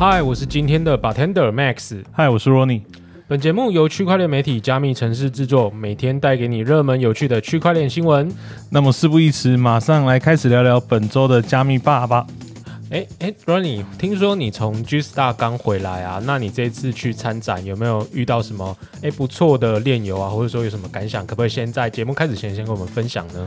嗨，我是今天的 bartender Max。嗨，我是 Ronnie。本节目由区块链媒体加密城市制作，每天带给你热门有趣的区块链新闻。那么事不宜迟，马上来开始聊聊本周的加密爸吧。哎哎，Ronnie，听说你从 G Star 刚回来啊？那你这次去参展有没有遇到什么哎不错的炼油啊？或者说有什么感想？可不可以先在节目开始前先跟我们分享呢？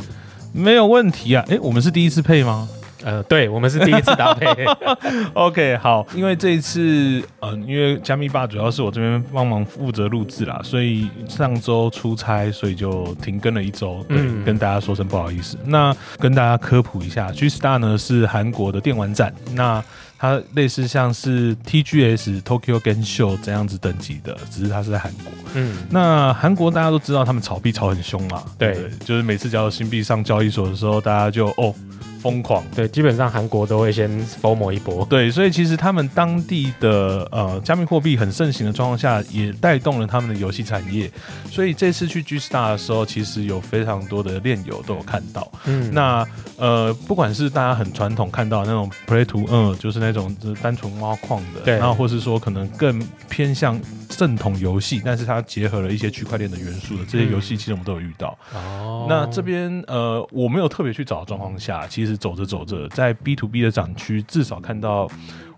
没有问题啊。哎，我们是第一次配吗？呃，对，我们是第一次搭配。OK，好，因为这一次，嗯，因为加密吧主要是我这边帮忙负责录制啦，所以上周出差，所以就停更了一周。对，跟大家说声不好意思。那跟大家科普一下，G Star 呢是韩国的电玩展，那它类似像是 TGS Tokyo Game Show 这样子等级的，只是它是在韩国。嗯，那韩国大家都知道，他们炒币炒很凶嘛。对，就是每次只要新币上交易所的时候，大家就哦。疯狂对，基本上韩国都会先一波对，所以其实他们当地的呃加密货币很盛行的状况下，也带动了他们的游戏产业。所以这次去 G Star 的时候，其实有非常多的链友都有看到。嗯，那呃不管是大家很传统看到那种 Play to 嗯，就是那种就是单纯挖矿的，对，然后或是说可能更偏向正统游戏，但是它结合了一些区块链的元素的这些游戏，其实我们都有遇到。哦，那这边呃我没有特别去找的状况下，其实。走着走着，在 B to B 的展区，至少看到。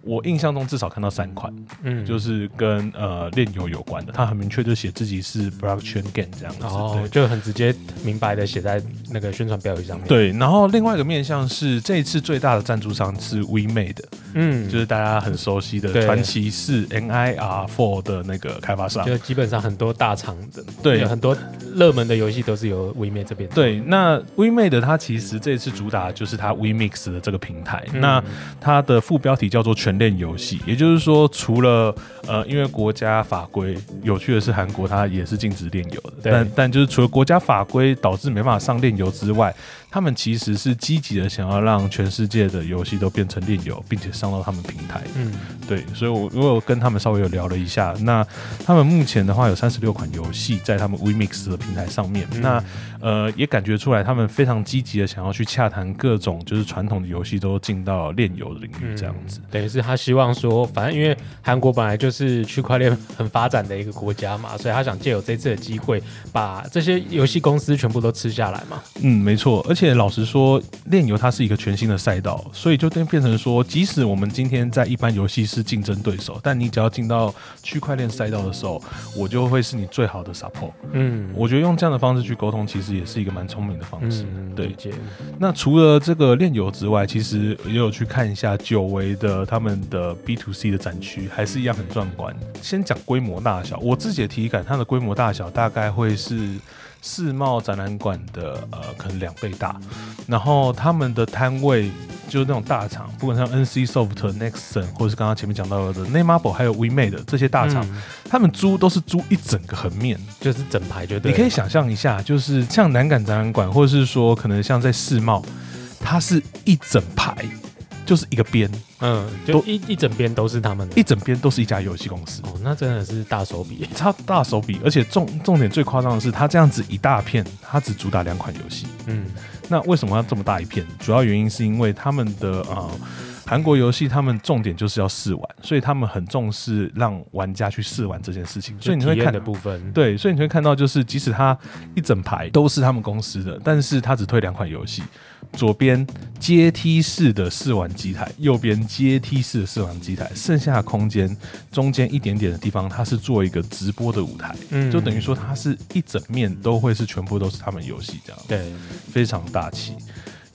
我印象中至少看到三款，嗯，就是跟呃炼油有关的，他很明确就写自己是 Blockchain Game 这样子，哦，就很直接明白的写在那个宣传标语上面。对，然后另外一个面向是这一次最大的赞助商是 We Made，嗯，就是大家很熟悉的传奇四 NIR Four 的那个开发商，就基本上很多大厂的，对，很多热门的游戏都是由 We Made 这边。对，那 We Made 它其实这次主打就是它 We Mix 的这个平台，那它的副标题叫做全。练游戏，也就是说，除了呃，因为国家法规，有趣的是韩国它也是禁止炼油的，但但就是除了国家法规导致没办法上炼油之外。他们其实是积极的，想要让全世界的游戏都变成炼油，并且上到他们平台。嗯，对，所以我因为我有跟他们稍微有聊了一下。那他们目前的话有三十六款游戏在他们 WeMix 的平台上面。那呃，也感觉出来他们非常积极的想要去洽谈各种就是传统的游戏都进到炼油的领域这样子。等于是他希望说，反正因为韩国本来就是区块链很发展的一个国家嘛，所以他想借有这次的机会，把这些游戏公司全部都吃下来嘛。嗯，没错，而且。老实说，炼油它是一个全新的赛道，所以就变变成说，即使我们今天在一般游戏是竞争对手，但你只要进到区块链赛道的时候，我就会是你最好的 support。嗯，我觉得用这样的方式去沟通，其实也是一个蛮聪明的方式。对，那除了这个炼油之外，其实也有去看一下久违的他们的 B to C 的展区，还是一样很壮观。先讲规模大小，我自己的体感，它的规模大小大概会是。世贸展览馆的呃，可能两倍大，然后他们的摊位就是那种大厂，不管像 NC Soft、Nexon，或者是刚刚前面讲到的 Nameable，还有 WeMade 这些大厂，他们租都是租一整个横面，就是整排，就你可以想象一下，就是像南港展览馆，或者是说可能像在世贸，它是一整排。就是一个边，嗯，就一一整边都是他们，一整边都是一家游戏公司。哦，那真的是大手笔，超大手笔，而且重重点最夸张的是，它这样子一大片，它只主打两款游戏。嗯，那为什么要这么大一片？主要原因是因为他们的啊。韩国游戏他们重点就是要试玩，所以他们很重视让玩家去试玩这件事情。所以你会看的部分，对，所以你会看到就是，即使他一整排都是他们公司的，但是他只推两款游戏。左边阶梯式的试玩机台，右边阶梯式的试玩机台，剩下的空间中间一点点的地方，它是做一个直播的舞台，嗯，就等于说它是一整面都会是全部都是他们游戏这样，对，非常大气。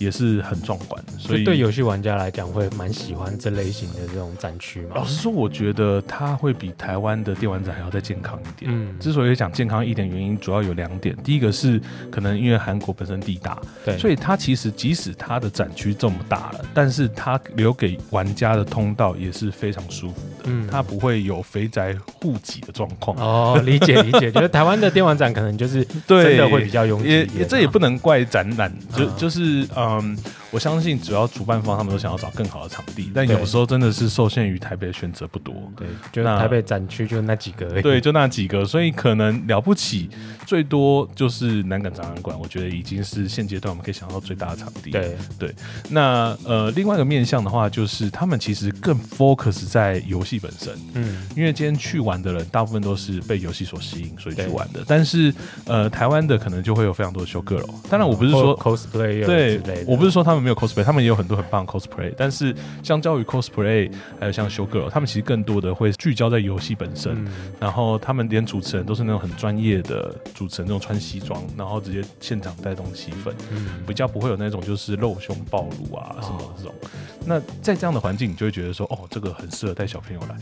也是很壮观，所以对游戏玩家来讲会蛮喜欢这类型的这种展区嘛。老实说，我觉得它会比台湾的电玩展还要再健康一点。嗯，之所以讲健康一点，原因主要有两点。第一个是可能因为韩国本身地大，对，所以它其实即使它的展区这么大了，但是它留给玩家的通道也是非常舒服的。嗯，它不会有肥宅护挤的状况。哦，理解理解，觉得台湾的电玩展可能就是 真的会比较拥挤。也也这也不能怪展览，就就是呃。嗯，我相信主要主办方他们都想要找更好的场地，但有时候真的是受限于台北的选择不多。对，就那台北展区就那几个而已。对，就那几个，所以可能了不起，最多就是南港展览馆，我觉得已经是现阶段我们可以想到最大的场地。，对对那呃，另外一个面向的话，就是他们其实更 focus 在游戏本身，嗯，因为今天去玩的人大部分都是被游戏所吸引，所以去玩的。但是呃，台湾的可能就会有非常多的 show girl，当然我不是说 cosplay 对我不是说他们没有 cosplay，他们也有很多很棒的 cosplay，但是相较于 cosplay，还有像 show girl，他们其实更多的会聚焦在游戏本身。嗯，然后他们连主持人都是那种很专业的主持人，那种穿西装，然后直接现场带动气氛，嗯比较不会有那种就是露胸暴露啊什么这种。那在这样的环境，你就会觉得说，哦，这个很适合带小朋友来。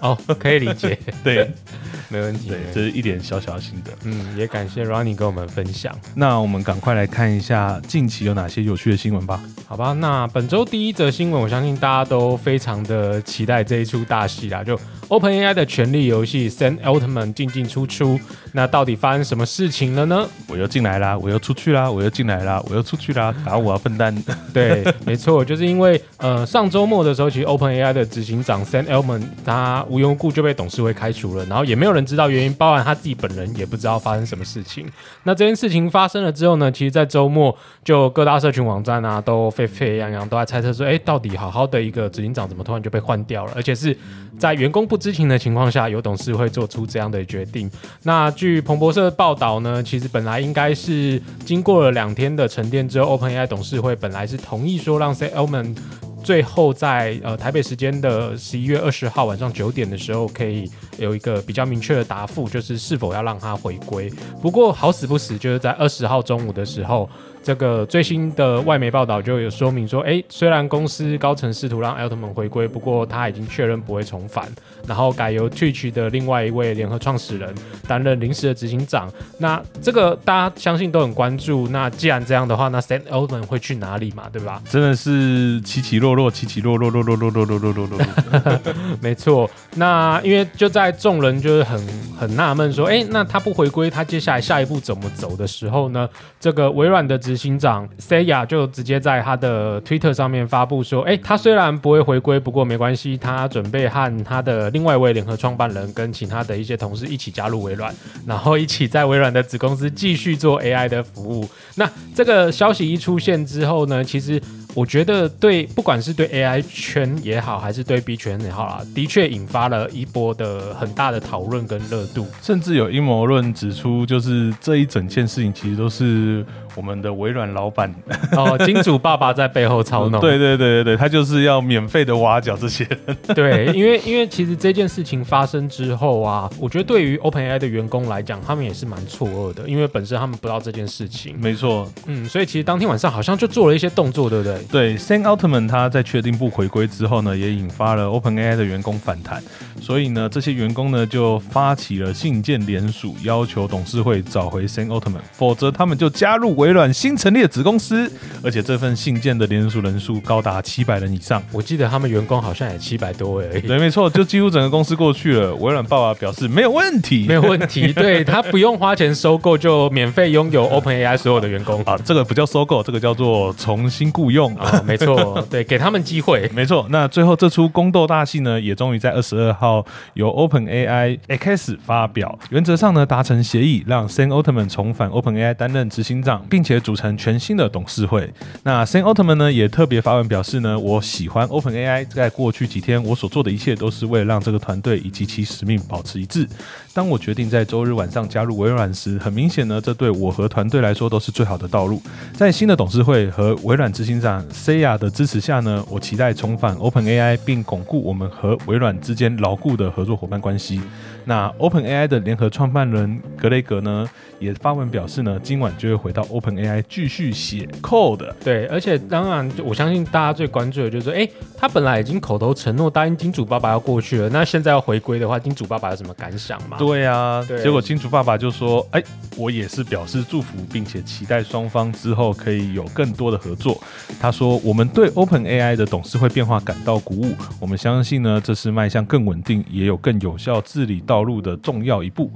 哦，可以理解，对 没问题。这是一点小小的心得。嗯，也感谢 Ronnie 跟我们分享。那我们赶快来看一下近期有哪些有趣的新闻吧。好吧，那本周第一则新闻，我相信大家都非常的期待这一出大戏啦，就 OpenAI 的权力游戏《Sam Altman》进进出出，那到底发生什么事情了呢？我又进来啦，我又出去啦，我又进来啦，我又出去啦，打我啊，笨蛋！对，没错，就是因为呃上周末的时候，其实 OpenAI 的执行长 Sam Altman 他无缘无故就被董事会开除了，然后也没有人知道原因，包含他自己本人也不知道发生什么事情。那这件事情发生了之后呢，其实在周末就各大社群网站啊都沸沸扬扬，都在猜测说，哎，到底好好的一个执行长怎么突然就被换掉了，而且是在员工不知情的情况下，由董事会做出这样的决定。那据彭博社报道呢，其实本来应该是经过了两天的沉淀之后，OpenAI 董事会本来是同意说让 Sam Altman 最后在呃台北时间的十一月二十号晚上九点的时候，可以有一个比较明确的答复，就是是否要让他回归。不过好死不死，就是在二十号中午的时候，这个最新的外媒报道就有说明说，哎，虽然公司高层试图让 Altman 回归，不过他已经确认不会重返，然后改由 Twitch 的另外一位联合创始人担任临时的执行长。那这个大家相信都很关注。那既然这样的话，那 Sam Altman 会去哪里嘛？对吧？真的是起起落落，起起落落，落落落落落落落落落。没错，那因为就在众人就是很很纳闷说，哎，那他不回归，他接下来下一步怎么走的时候呢？这个微软的执行长 Saya 就直接在他的推特上面发布说，哎，他虽然不会回归，不过没关系，他准备和他的另外一位联合创办人跟其他的一些同事一起加入微软，然后一起在微软的子公司继续做 AI 的服务。那这个消息一出现之后呢，其实我觉得对，不管是对 AI 圈也好，还是对 B 圈也好啦，的确引发了一波的很大的讨论跟热度。甚至有阴谋论指出，就是这一整件事情其实都是我们的微软老板，哦，金主爸爸在背后操弄。对对对对对，他就是要免费的挖角这些人。对，因为因为其实这件事情发生之后啊，我觉得对于 OpenAI 的员工来讲，他们也是蛮错愕的，因为本身他们不知道这件事情。没错，嗯，所以其实当天晚上好像就做了一些动作，对不对？对，Sam Altman 他在确定不回归之后呢，也引发了 OpenAI 的员工反弹，所以呢，这些员工呢就发起了信件联署，要求董事会找回 Sam Altman，否则他们就加入微软新成立的子公司，而且这份信件的联署人数高达七百人以上。我记得他们员工好像也七百多位而已。对，没错，就几乎整个公司过去了。微软爸爸表示没有问题，没有问题，对他不用花钱收购，就免费拥有 OpenAI 所有的员工。啊，这个不叫收购，这个叫做重新雇佣。啊、没错，对，给他们机会。没错，那最后这出宫斗大戏呢，也终于在二十二号由 OpenAI X 发表，原则上呢达成协议，让 Sam Altman 重返 OpenAI 担任执行长，并且组成全新的董事会。那 Sam Altman 呢也特别发文表示呢，我喜欢 OpenAI，在过去几天我所做的一切都是为了让这个团队以及其使命保持一致。当我决定在周日晚上加入微软时，很明显呢，这对我和团队来说都是最好的道路。在新的董事会和微软执行长 Saya 的支持下呢，我期待重返 OpenAI，并巩固我们和微软之间牢固的合作伙伴关系。那 OpenAI 的联合创办人格雷格呢，也发文表示呢，今晚就会回到 OpenAI 继续写 code。对，而且当然，我相信大家最关注的就是说，哎，他本来已经口头承诺答应金主爸爸要过去了，那现在要回归的话，金主爸爸有什么感想吗？对啊，对结果金主爸爸就说：“哎，我也是表示祝福，并且期待双方之后可以有更多的合作。”他说：“我们对 OpenAI 的董事会变化感到鼓舞，我们相信呢，这是迈向更稳定也有更有效治理道路的重要一步。”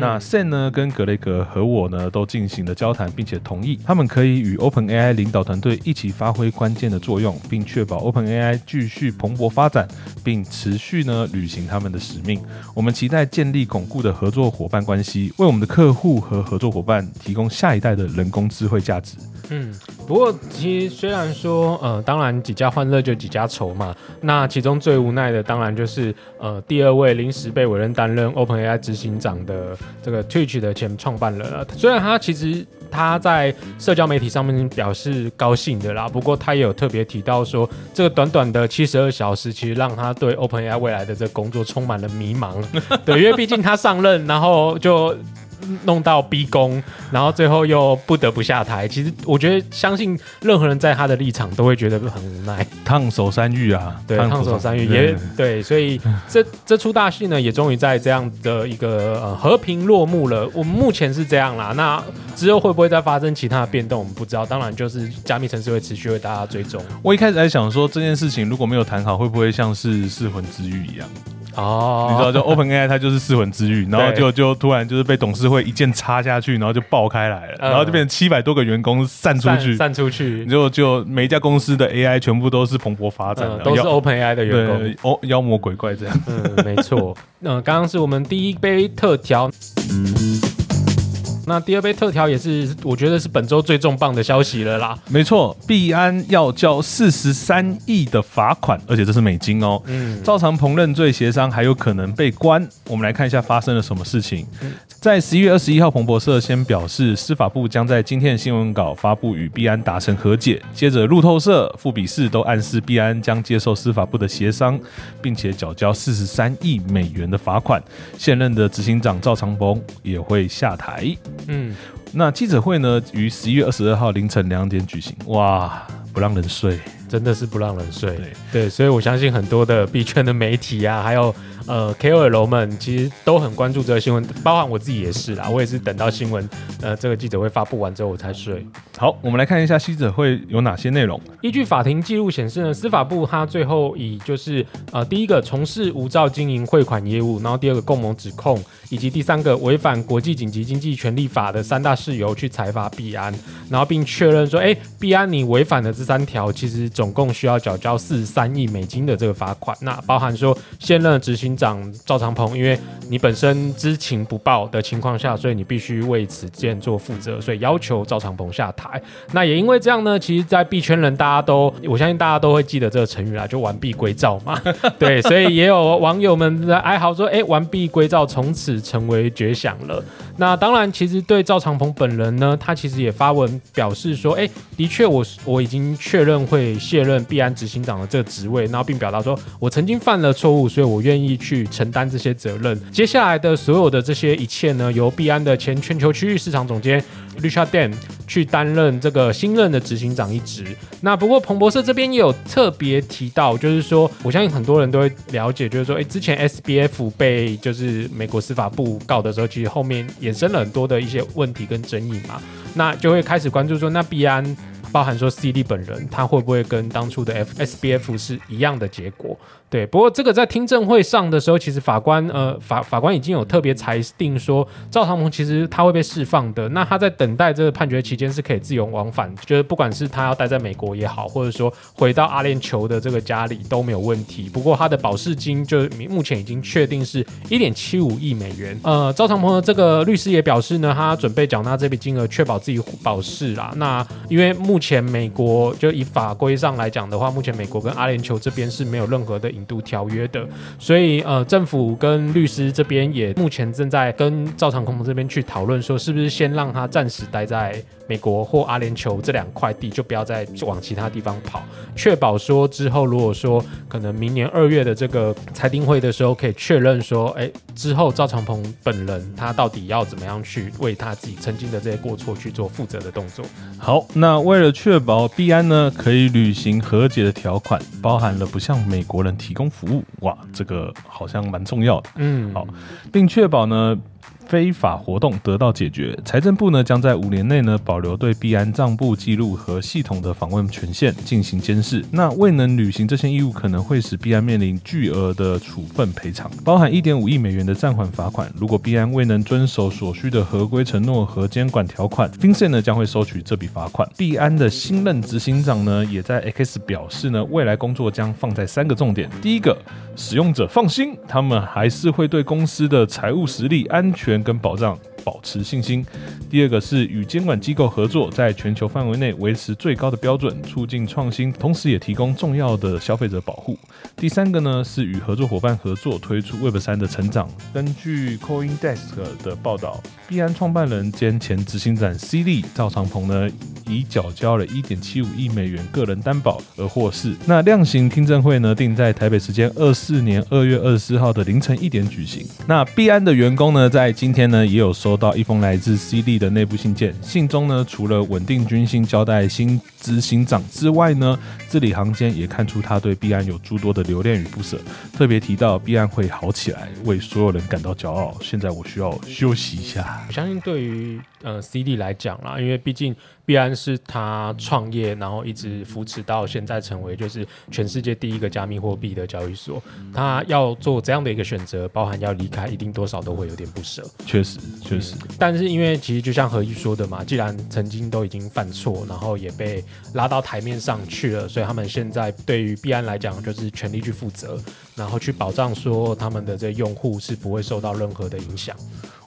那 Sen 呢跟格雷格和我呢都进行了交谈，并且同意他们可以与 OpenAI 领导团队一起发挥关键的作用，并确保 OpenAI 继续蓬勃发展，并持续呢履行他们的使命。我们期待建立巩固的合作伙伴关系，为我们的客户和合作伙伴提供下一代的人工智慧价值。嗯，不过其实虽然说，呃，当然几家欢乐就几家愁嘛。那其中最无奈的，当然就是呃第二位临时被委任担任 OpenAI 执行长的这个 Twitch 的前创办人了。虽然他其实他在社交媒体上面表示高兴的啦，不过他也有特别提到说，这个短短的七十二小时，其实让他对 OpenAI 未来的这个工作充满了迷茫。对，因为毕竟他上任，然后就。弄到逼宫，然后最后又不得不下台。其实我觉得，相信任何人在他的立场都会觉得很无奈。烫手山芋啊，对，烫手山芋也对，所以 这这出大戏呢，也终于在这样的一个呃和平落幕了。我们目前是这样啦，那之后会不会再发生其他的变动，我们不知道。当然，就是加密城市会持续为大家追踪。我一开始在想说，这件事情如果没有谈好，会不会像是噬魂之玉一样？哦，你知道，就 Open AI 它就是四魂之域，然后就就突然就是被董事会一剑插下去，然后就爆开来了，然后就变成七百多个员工散出去，散出去，就就每一家公司的 AI 全部都是蓬勃发展的，都是 Open AI 的员工，哦，妖魔鬼怪这样，嗯，没错，嗯，刚刚是我们第一杯特调。那第二杯特调也是，我觉得是本周最重磅的消息了啦。没错，币安要交四十三亿的罚款，而且这是美金哦。嗯，赵长鹏认罪协商还有可能被关。我们来看一下发生了什么事情。在十一月二十一号，彭博社先表示，司法部将在今天的新闻稿发布与币安达成和解。接着，路透社、富比士都暗示币安将接受司法部的协商，并且缴交四十三亿美元的罚款。现任的执行长赵长鹏也会下台。嗯，那记者会呢，于十一月二十二号凌晨两点举行。哇，不让人睡，真的是不让人睡。对，所以我相信很多的币圈的媒体啊，还有。呃，KOL 们其实都很关注这个新闻，包含我自己也是啦。我也是等到新闻，呃，这个记者会发布完之后我才睡。好，我们来看一下记者会有哪些内容。依据法庭记录显示呢，司法部他最后以就是呃第一个从事无照经营汇款业务，然后第二个共谋指控，以及第三个违反国际紧急经济权利法的三大事由去裁罚币安，然后并确认说，哎，币安你违反的这三条，其实总共需要缴交四十三亿美金的这个罚款。那包含说现任执行。长赵长鹏，因为你本身知情不报的情况下，所以你必须为此件做负责，所以要求赵长鹏下台。那也因为这样呢，其实，在币圈人大家都，我相信大家都会记得这个成语啦，就完璧归赵嘛。对，所以也有网友们在哀嚎说，哎，完璧归赵从此成为绝响了。那当然，其实对赵长鹏本人呢，他其实也发文表示说，哎，的确，我我已经确认会卸任币安执行长的这个职位，然后并表达说我曾经犯了错误，所以我愿意去去承担这些责任。接下来的所有的这些一切呢，由币安的前全球区域市场总监。Richard Dan 去担任这个新任的执行长一职。那不过彭博社这边也有特别提到，就是说，我相信很多人都会了解，就是说，哎，之前 SBF 被就是美国司法部告的时候，其实后面衍生了很多的一些问题跟争议嘛。那就会开始关注说，那币安包含说 CD 本人，他会不会跟当初的 FSBF 是一样的结果？对，不过这个在听证会上的时候，其实法官呃法法官已经有特别裁定说，赵长鹏其实他会被释放的。那他在等待这个判决期间是可以自由往返，就是不管是他要待在美国也好，或者说回到阿联酋的这个家里都没有问题。不过他的保释金就目前已经确定是一点七五亿美元。呃，赵长鹏的这个律师也表示呢，他准备缴纳这笔金额，确保自己保释啦。那因为目目前美国就以法规上来讲的话，目前美国跟阿联酋这边是没有任何的。引渡条约的，所以呃，政府跟律师这边也目前正在跟赵长空这边去讨论，说是不是先让他暂时待在。美国或阿联酋这两块地就不要再往其他地方跑，确保说之后如果说可能明年二月的这个裁定会的时候，可以确认说，哎，之后赵长鹏本人他到底要怎么样去为他自己曾经的这些过错去做负责的动作。好，那为了确保币安呢可以履行和解的条款，包含了不向美国人提供服务，哇，这个好像蛮重要的。嗯，好，并确保呢。非法活动得到解决。财政部呢将在五年内呢保留对币安账簿记录和系统的访问权限，进行监视。那未能履行这些义务，可能会使币安面临巨额的处分赔偿，包含一点五亿美元的暂缓罚款。如果币安未能遵守所需的合规承诺和监管条款，FinCEN 呢将会收取这笔罚款。币安的新任执行长呢也在 X 表示呢，未来工作将放在三个重点：第一个，使用者放心，他们还是会对公司的财务实力、安全跟保障。保持信心。第二个是与监管机构合作，在全球范围内维持最高的标准，促进创新，同时也提供重要的消费者保护。第三个呢是与合作伙伴合作，推出 Web 三的成长。根据 CoinDesk 的报道，币安创办人兼前执行长 C 利赵长鹏呢，已缴交了一点七五亿美元个人担保而获释。那量刑听证会呢，定在台北时间二四年二月二十四号的凌晨一点举行。那币安的员工呢，在今天呢，也有收。到一封来自 CD 的内部信件，信中呢，除了稳定军心、交代新执行长之外呢，字里行间也看出他对币安有诸多的留恋与不舍。特别提到币安会好起来，为所有人感到骄傲。现在我需要休息一下。我相信对于呃 CD 来讲啦，因为毕竟。必然是他创业，然后一直扶持到现在，成为就是全世界第一个加密货币的交易所。他要做这样的一个选择，包含要离开，一定多少都会有点不舍。确实，确实。但是因为其实就像何毅说的嘛，既然曾经都已经犯错，然后也被拉到台面上去了，所以他们现在对于必安来讲，就是全力去负责，然后去保障说他们的这用户是不会受到任何的影响。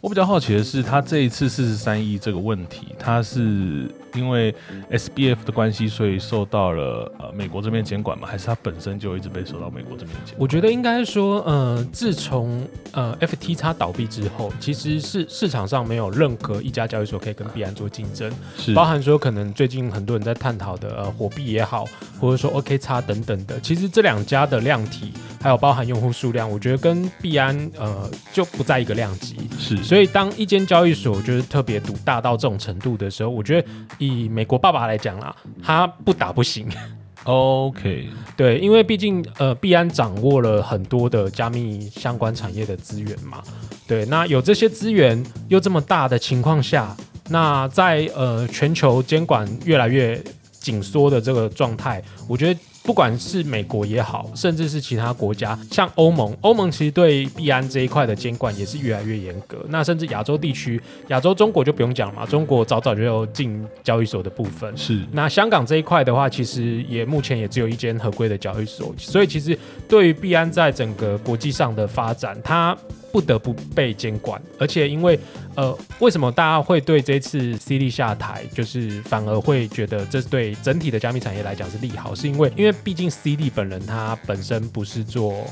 我比较好奇的是，他这一次四十三亿这个问题，他是因为 SBF 的关系，所以受到了呃美国这边监管吗？还是他本身就一直被受到美国这边监？我觉得应该说，呃，自从呃 FTX 倒闭之后，其实是市场上没有任何一家交易所可以跟币安做竞争，是包含说可能最近很多人在探讨的呃火币也好，或者说 OKX 等等的，其实这两家的量体还有包含用户数量，我觉得跟币安呃就不在一个量级，是。所以，当一间交易所就是特别独大到这种程度的时候，我觉得以美国爸爸来讲啦，他不打不行。OK，对，因为毕竟呃，币安掌握了很多的加密相关产业的资源嘛。对，那有这些资源又这么大的情况下，那在呃全球监管越来越紧缩的这个状态，我觉得。不管是美国也好，甚至是其他国家，像欧盟，欧盟其实对币安这一块的监管也是越来越严格。那甚至亚洲地区，亚洲中国就不用讲了嘛，中国早早就有进交易所的部分。是。那香港这一块的话，其实也目前也只有一间合规的交易所。所以其实对于币安在整个国际上的发展，它不得不被监管。而且因为呃，为什么大家会对这次 C D 下台，就是反而会觉得这对整体的加密产业来讲是利好？是因为因为毕竟 C D 本人他本身不是做。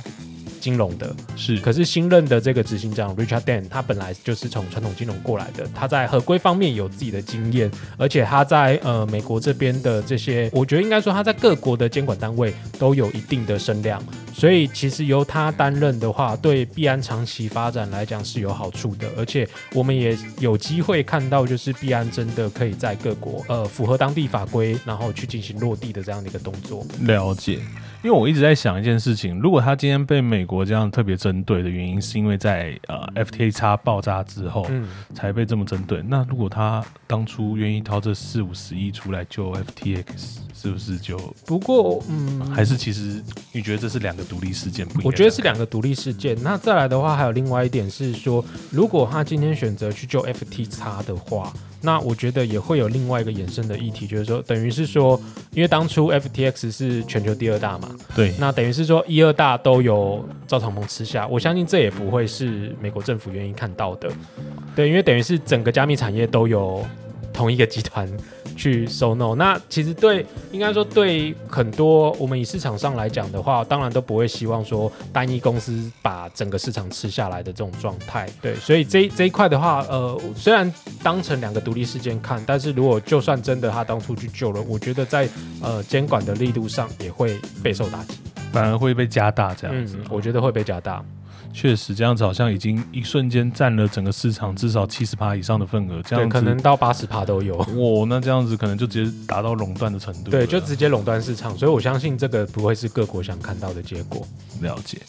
金融的是，可是新任的这个执行长 Richard Dan，他本来就是从传统金融过来的，他在合规方面有自己的经验，而且他在呃美国这边的这些，我觉得应该说他在各国的监管单位都有一定的声量，所以其实由他担任的话，对币安长期发展来讲是有好处的，而且我们也有机会看到，就是币安真的可以在各国呃符合当地法规，然后去进行落地的这样的一个动作。了解。因为我一直在想一件事情，如果他今天被美国这样特别针对的原因，是因为在呃 FTX 爆炸之后才被这么针对，那如果他当初愿意掏这四五十亿出来救 FTX，是不是就？不过，嗯，还是其实你觉得这是两个独立事件？不我觉得是两个独立事件。那再来的话，还有另外一点是说，如果他今天选择去救 FTX 的话。那我觉得也会有另外一个衍生的议题，就是说，等于是说，因为当初 FTX 是全球第二大嘛，对，那等于是说一二大都有赵长鹏吃下，我相信这也不会是美国政府愿意看到的，对，因为等于是整个加密产业都有同一个集团。去收 no，那其实对应该说对很多我们以市场上来讲的话，当然都不会希望说单一公司把整个市场吃下来的这种状态。对，所以这这一块的话，呃，虽然当成两个独立事件看，但是如果就算真的他当初去救了，我觉得在呃监管的力度上也会备受打击，反而会被加大这样子。我觉得会被加大。确实，这样子好像已经一瞬间占了整个市场至少七十趴以上的份额，这样可能到八十趴都有。哇，那这样子可能就直接达到垄断的程度。对，就直接垄断市场，所以我相信这个不会是各国想看到的结果。了解。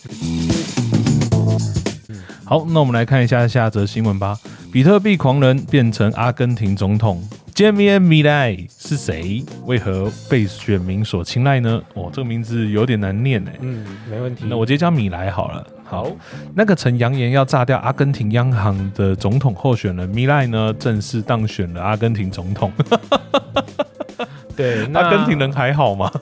好，那我们来看一下下则新闻吧。比特币狂人变成阿根廷总统，Javier Milei 是谁？为何被选民所青睐呢？哦，这个名字有点难念哎。嗯，没问题。那我直接叫米莱好了。好，那个曾扬言要炸掉阿根廷央行的总统候选人米莱呢，正式当选了阿根廷总统。对，阿根廷人还好吗？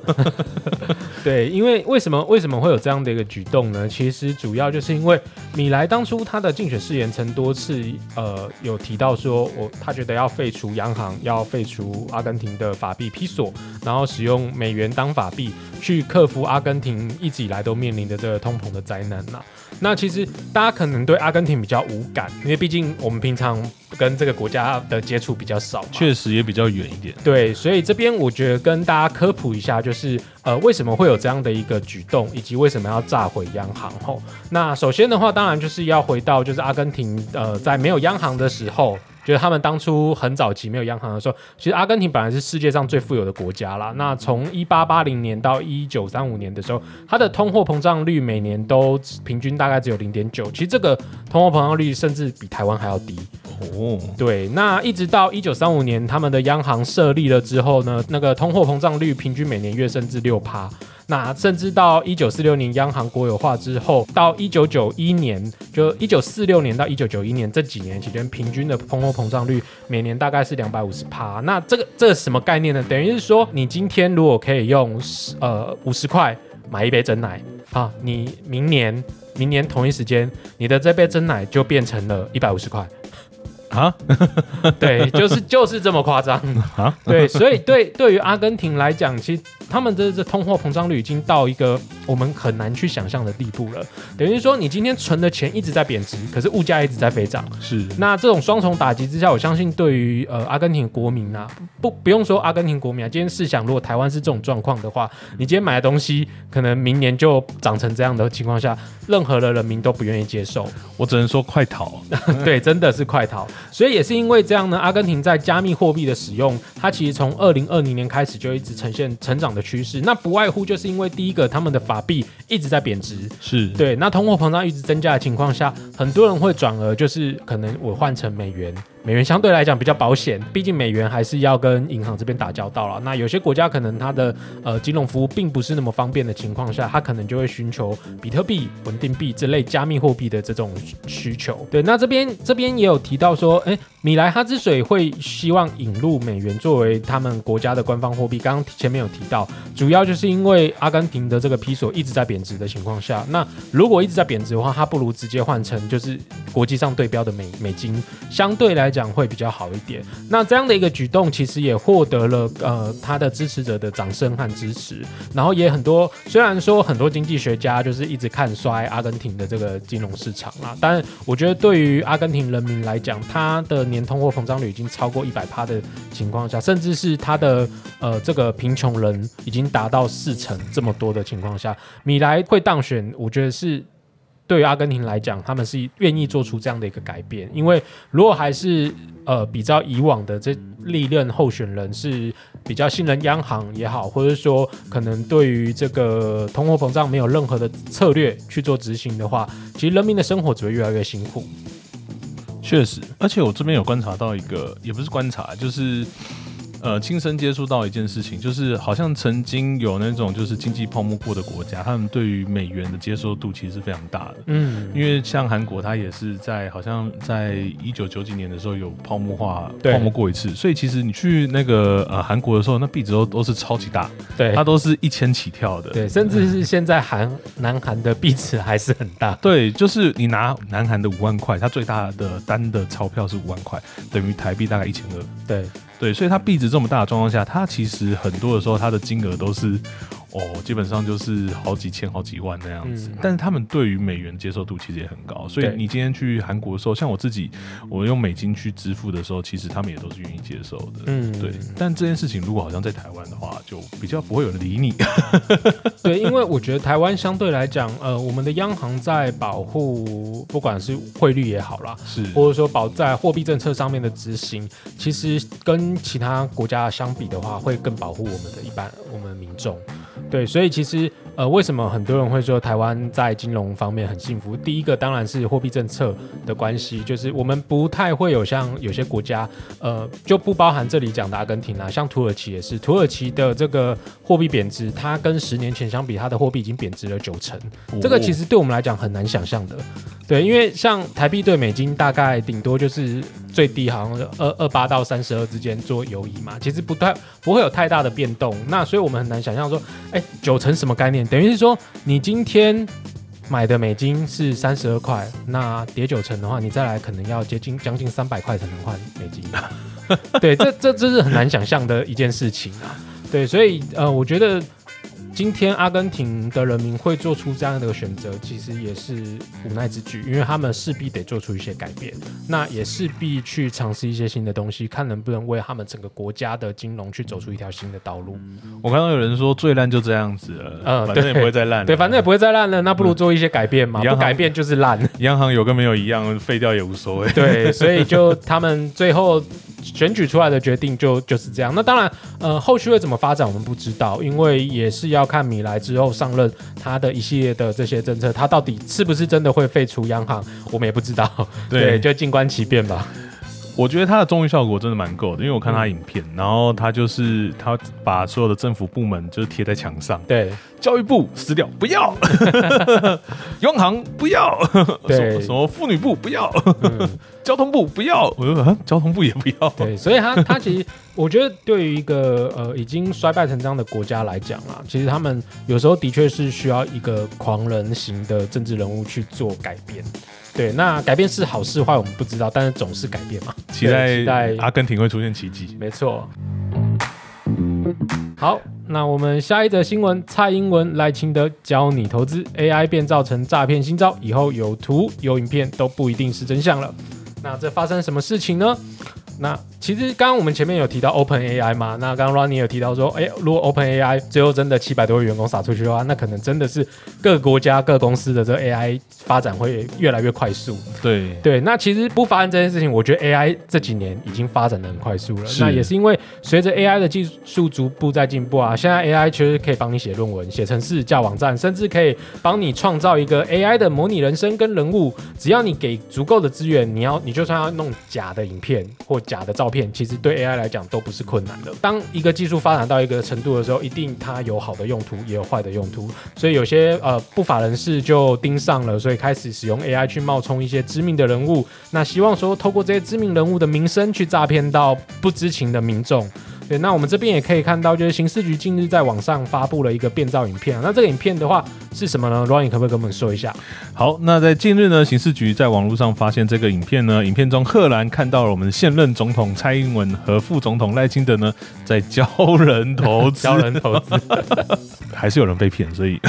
对，因为为什么为什么会有这样的一个举动呢？其实主要就是因为米莱当初他的竞选誓言曾多次呃有提到说，我他觉得要废除央行，要废除阿根廷的法币披索，然后使用美元当法币，去克服阿根廷一直以来都面临的这个通膨的灾难呐。那其实大家可能对阿根廷比较无感，因为毕竟我们平常跟这个国家的接触比较少，确实也比较远一点。对，所以这边我觉得跟大家科普一下，就是呃为什么会有这样的一个举动，以及为什么要炸毁央行。吼，那首先的话，当然就是要回到就是阿根廷呃在没有央行的时候。就是他们当初很早期没有央行的时候，其实阿根廷本来是世界上最富有的国家啦。那从一八八零年到一九三五年的时候，它的通货膨胀率每年都平均大概只有零点九。其实这个通货膨胀率甚至比台湾还要低哦。对，那一直到一九三五年他们的央行设立了之后呢，那个通货膨胀率平均每年跃升至六趴。那甚至到一九四六年央行国有化之后，到一九九一年，就一九四六年到一九九一年这几年期间，平均的通货膨胀率每年大概是两百五十帕。那这个这个什么概念呢？等于是说，你今天如果可以用呃五十块买一杯真奶啊，你明年明年同一时间，你的这杯真奶就变成了一百五十块。啊，对，就是就是这么夸张啊！对，所以对对于阿根廷来讲，其实他们的这通货膨胀率已经到一个我们很难去想象的地步了。等于说，你今天存的钱一直在贬值，可是物价一直在飞涨。是，那这种双重打击之下，我相信对于呃阿根廷国民啊，不不用说阿根廷国民啊，今天试想，如果台湾是这种状况的话，你今天买的东西可能明年就涨成这样的情况下，任何的人民都不愿意接受。我只能说快逃，对，真的是快逃。所以也是因为这样呢，阿根廷在加密货币的使用，它其实从二零二零年开始就一直呈现成长的趋势。那不外乎就是因为第一个，他们的法币一直在贬值，是对。那通货膨胀一直增加的情况下，很多人会转而就是可能我换成美元。美元相对来讲比较保险，毕竟美元还是要跟银行这边打交道了。那有些国家可能它的呃金融服务并不是那么方便的情况下，它可能就会寻求比特币、稳定币这类加密货币的这种需求。对，那这边这边也有提到说，哎，米莱他之所以会希望引入美元作为他们国家的官方货币，刚刚前面有提到，主要就是因为阿根廷的这个披索一直在贬值的情况下，那如果一直在贬值的话，它不如直接换成就是国际上对标的美美金，相对来讲。讲会比较好一点。那这样的一个举动，其实也获得了呃他的支持者的掌声和支持。然后也很多，虽然说很多经济学家就是一直看衰阿根廷的这个金融市场啦，但我觉得对于阿根廷人民来讲，他的年通货膨胀率已经超过一百趴的情况下，甚至是他的呃这个贫穷人已经达到四成这么多的情况下，米莱会当选，我觉得是。对于阿根廷来讲，他们是愿意做出这样的一个改变，因为如果还是呃比较以往的这历任候选人是比较信任央行也好，或者说可能对于这个通货膨胀没有任何的策略去做执行的话，其实人民的生活只会越来越辛苦。确实，而且我这边有观察到一个，也不是观察，就是。呃，亲身接触到一件事情，就是好像曾经有那种就是经济泡沫过的国家，他们对于美元的接受度其实是非常大的。嗯，因为像韩国，它也是在好像在一九九几年的时候有泡沫化泡沫过一次，所以其实你去那个呃韩国的时候，那币值都都是超级大，对，它都是一千起跳的，对，甚至是现在韩南韩的币值还是很大。对，就是你拿南韩的五万块，它最大的单的钞票是五万块，等于台币大概一千二。对。对，所以它币值这么大的状况下，它其实很多的时候，它的金额都是。哦，基本上就是好几千、好几万那样子，但是他们对于美元接受度其实也很高，所以你今天去韩国的时候，像我自己，我用美金去支付的时候，其实他们也都是愿意接受的。嗯，对。但这件事情如果好像在台湾的话，就比较不会有人理你。对，因为我觉得台湾相对来讲，呃，我们的央行在保护，不管是汇率也好啦，是或者说保在货币政策上面的执行，其实跟其他国家相比的话，会更保护我们的一般我们民众。对，所以其实呃，为什么很多人会说台湾在金融方面很幸福？第一个当然是货币政策的关系，就是我们不太会有像有些国家，呃，就不包含这里讲的阿根廷啊，像土耳其也是，土耳其的这个货币贬值，它跟十年前相比，它的货币已经贬值了九成，这个其实对我们来讲很难想象的。对，因为像台币对美金大概顶多就是最低好像二二八到三十二之间做游移嘛，其实不太不会有太大的变动。那所以我们很难想象说，哎，九成什么概念？等于是说你今天买的美金是三十二块，那跌九成的话，你再来可能要接近将近三百块才能换美金。对，这这这是很难想象的一件事情啊。对，所以呃，我觉得。今天阿根廷的人民会做出这样的选择，其实也是无奈之举，因为他们势必得做出一些改变，那也势必去尝试一些新的东西，看能不能为他们整个国家的金融去走出一条新的道路。我看到有人说最烂就这样子了，嗯，反正也不会再烂，对，反正也不会再烂了，那不如做一些改变嘛，不改变就是烂。央行有跟没有一样，废掉也无所谓。对，所以就他们最后。选举出来的决定就就是这样。那当然，呃，后续会怎么发展我们不知道，因为也是要看米莱之后上任他的一系列的这些政策，他到底是不是真的会废除央行，我们也不知道。对，就静观其变吧。我觉得他的综艺效果真的蛮够的，因为我看他影片，然后他就是他把所有的政府部门就是贴在墙上，对，教育部撕掉 不要，央行不要，对，什么妇女部不要，交通部不要，我说交通部也不要，对，所以他他其实 我觉得对于一个呃已经衰败成这样的国家来讲啊，其实他们有时候的确是需要一个狂人型的政治人物去做改变。对，那改变是好是坏，我们不知道，但是总是改变嘛。期待阿根廷会出现奇迹。没错。好，那我们下一则新闻：蔡英文、赖清德教你投资，AI 变造成诈骗新招，以后有图有影片都不一定是真相了。那这发生什么事情呢？那其实刚刚我们前面有提到 Open AI 嘛，那刚刚 Ronnie 有提到说，哎，如果 Open AI 最后真的七百多位员工撒出去的话，那可能真的是各国家各公司的这个 AI 发展会越来越快速。对对，那其实不发生这件事情，我觉得 AI 这几年已经发展的很快速了。那也是因为随着 AI 的技术逐步在进步啊，现在 AI 其实可以帮你写论文、写程式、架网站，甚至可以帮你创造一个 AI 的模拟人生跟人物。只要你给足够的资源，你要你就算要弄假的影片或假的照片，其实对 AI 来讲都不是困难的。当一个技术发展到一个程度的时候，一定它有好的用途，也有坏的用途。所以有些呃不法人士就盯上了，所以开始使用 AI 去冒充一些知名的人物，那希望说透过这些知名人物的名声去诈骗到不知情的民众。对，那我们这边也可以看到，就是刑事局近日在网上发布了一个变造影片。那这个影片的话是什么呢？Ronnie 可不可以跟我们说一下？好，那在近日呢，刑事局在网络上发现这个影片呢，影片中赫然看到了我们现任总统蔡英文和副总统赖清德呢在教人投资，教人投资，还是有人被骗，所以。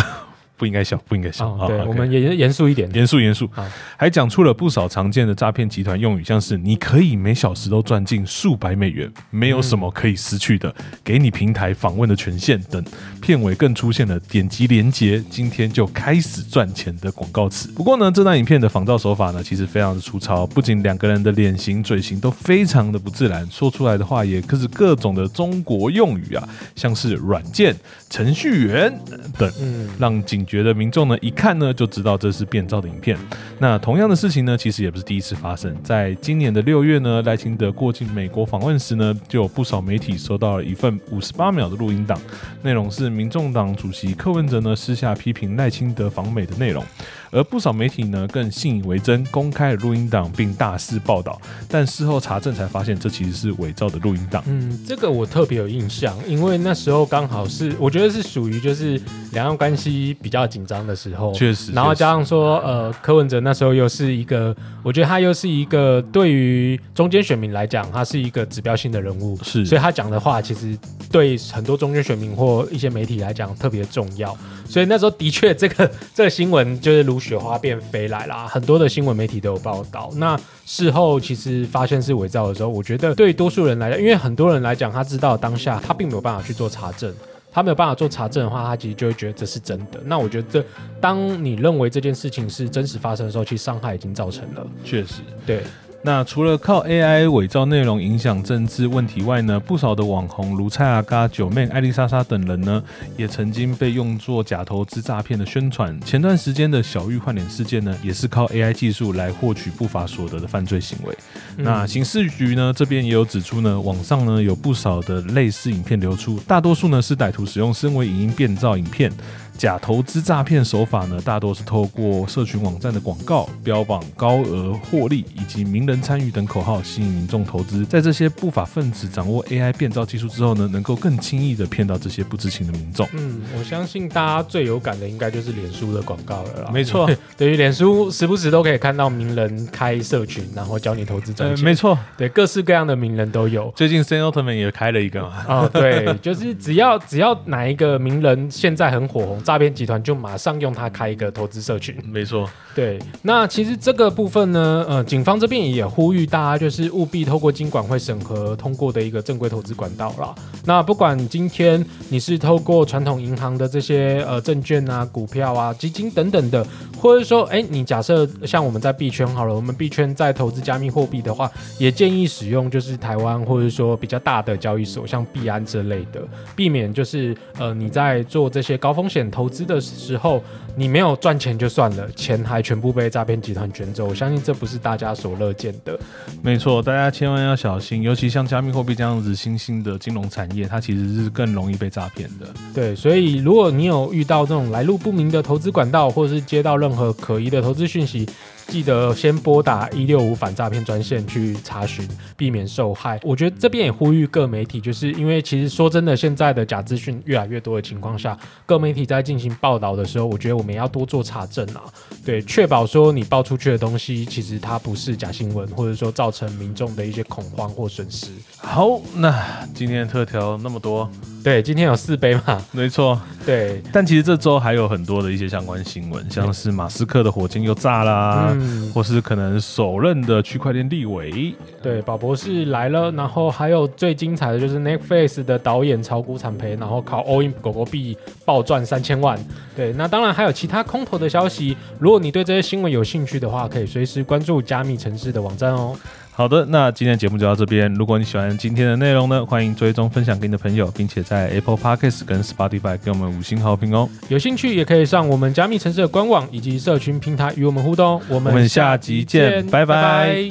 不应该笑，不应该笑。对，我们严严肃一点，严肃严肃。还讲出了不少常见的诈骗集团用语，像是你可以每小时都赚进数百美元，没有什么可以失去的，给你平台访问的权限等。片尾更出现了点击连接，今天就开始赚钱的广告词。不过呢，这段影片的仿造手法呢，其实非常的粗糙，不仅两个人的脸型、嘴型都非常的不自然，说出来的话也可是各种的中国用语啊，像是软件、程序员等，让警。觉得民众呢一看呢就知道这是变造的影片。那同样的事情呢，其实也不是第一次发生。在今年的六月呢，赖清德过境美国访问时呢，就有不少媒体收到了一份五十八秒的录音档，内容是民众党主席柯文哲呢私下批评赖清德访美的内容。而不少媒体呢更信以为真，公开了录音档并大肆报道，但事后查证才发现这其实是伪造的录音档。嗯，这个我特别有印象，因为那时候刚好是我觉得是属于就是两岸关系比较紧张的时候，确实，然后加上说呃柯文哲那时候又是一个，我觉得他又是一个对于中间选民来讲，他是一个指标性的人物，是，所以他讲的话其实对很多中间选民或一些媒体来讲特别重要。所以那时候的确，这个 这个新闻就是如雪花变飞来啦，很多的新闻媒体都有报道。那事后其实发现是伪造的时候，我觉得对多数人来讲，因为很多人来讲，他知道当下他并没有办法去做查证，他没有办法做查证的话，他其实就会觉得这是真的。那我觉得，这当你认为这件事情是真实发生的时候，其实伤害已经造成了。确实，对。那除了靠 AI 伪造内容影响政治问题外呢，不少的网红如蔡阿嘎、九妹、艾丽莎莎等人呢，也曾经被用作假投资诈骗的宣传。前段时间的小玉换脸事件呢，也是靠 AI 技术来获取不法所得的犯罪行为。那刑事局呢这边也有指出呢，网上呢有不少的类似影片流出，大多数呢是歹徒使用身为影音变造影片。假投资诈骗手法呢，大多是透过社群网站的广告，标榜高额获利以及名人参与等口号，吸引民众投资。在这些不法分子掌握 AI 变造技术之后呢，能够更轻易的骗到这些不知情的民众。嗯，我相信大家最有感的应该就是脸书的广告了啦。没错，对于脸书时不时都可以看到名人开社群，然后教你投资赚钱。没错，对，各式各样的名人都有。最近 Sam Altman 也开了一个嘛。哦，对，就是只要只要哪一个名人现在很火红，诈骗集团就马上用它开一个投资社群。没错，对。那其实这个部分呢，呃，警方这边也呼吁大家，就是务必透过金管会审核通过的一个正规投资管道啦。那不管今天你是透过传统银行的这些呃证券啊、股票啊、基金等等的，或者说，哎，你假设像我们在币圈好了，我们币圈在投资加密货币的话，也建议使用就是台湾或者说比较大的交易所，像币安之类的，避免就是呃你在做这些高风险投资的时候，你没有赚钱就算了，钱还全部被诈骗集团卷走。我相信这不是大家所乐见的。没错，大家千万要小心，尤其像加密货币这样子新兴的金融产业，它其实是更容易被诈骗的。对，所以如果你有遇到这种来路不明的投资管道，或者是接到任何可疑的投资讯息，记得先拨打一六五反诈骗专线去查询，避免受害。我觉得这边也呼吁各媒体，就是因为其实说真的，现在的假资讯越来越多的情况下，各媒体在进行报道的时候，我觉得我们要多做查证啊，对，确保说你报出去的东西，其实它不是假新闻，或者说造成民众的一些恐慌或损失。好，那今天的特调那么多，对，今天有四杯嘛，没错。对，但其实这周还有很多的一些相关新闻，像是马斯克的火箭又炸啦，嗯，或是可能首任的区块链立委，对，宝博士来了，然后还有最精彩的就是 Netflix 的导演炒股惨赔，然后靠 All In 狗狗币暴赚三千万。对，那当然还有其他空头的消息，如果你对这些新闻有兴趣的话，可以随时关注加密城市的网站哦。好的，那今天节目就到这边。如果你喜欢今天的内容呢，欢迎追踪分享给你的朋友，并且在 Apple Podcast 跟 Spotify 给我们五星好评哦。有兴趣也可以上我们加密城市的官网以及社群平台与我们互动。我们下集见拜拜